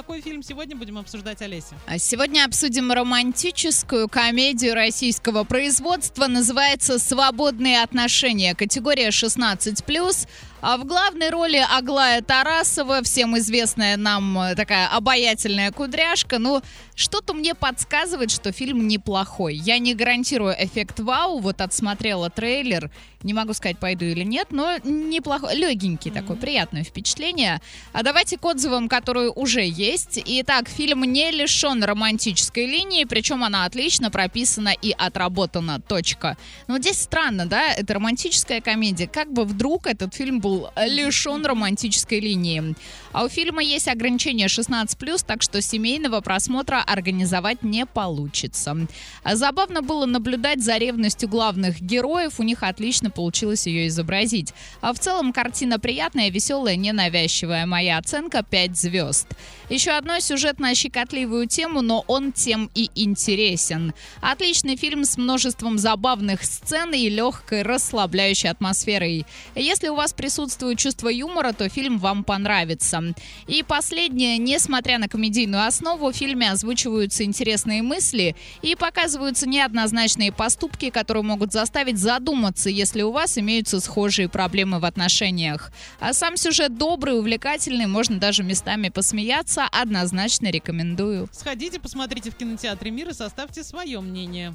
какой фильм сегодня будем обсуждать, Олеся? А Сегодня обсудим романтическую комедию российского производства. Называется «Свободные отношения». Категория 16+. А в главной роли Аглая Тарасова, всем известная нам э, такая обаятельная кудряшка. Ну, что-то мне подсказывает, что фильм неплохой. Я не гарантирую эффект вау. Вот отсмотрела трейлер. Не могу сказать, пойду или нет, но неплохой, легенький такой, приятное впечатление. А давайте к отзывам, которые уже есть. Итак, фильм не лишен романтической линии, причем она отлично прописана и отработана. Точка. Но вот здесь странно, да? Это романтическая комедия. Как бы вдруг этот фильм был лишен романтической линии. А у фильма есть ограничение 16+, так что семейного просмотра организовать не получится. Забавно было наблюдать за ревностью главных героев, у них отлично получилось ее изобразить. А в целом картина приятная, веселая, ненавязчивая. Моя оценка 5 звезд. Еще одну сюжетно-щекотливую тему, но он тем и интересен. Отличный фильм с множеством забавных сцен и легкой расслабляющей атмосферой. Если у вас присутствует чувство юмора, то фильм вам понравится. И последнее, несмотря на комедийную основу, в фильме озвучиваются интересные мысли и показываются неоднозначные поступки, которые могут заставить задуматься, если у вас имеются схожие проблемы в отношениях. А сам сюжет добрый, увлекательный, можно даже местами посмеяться, однозначно рекомендую. Сходите, посмотрите в кинотеатре «Мир» и составьте свое мнение.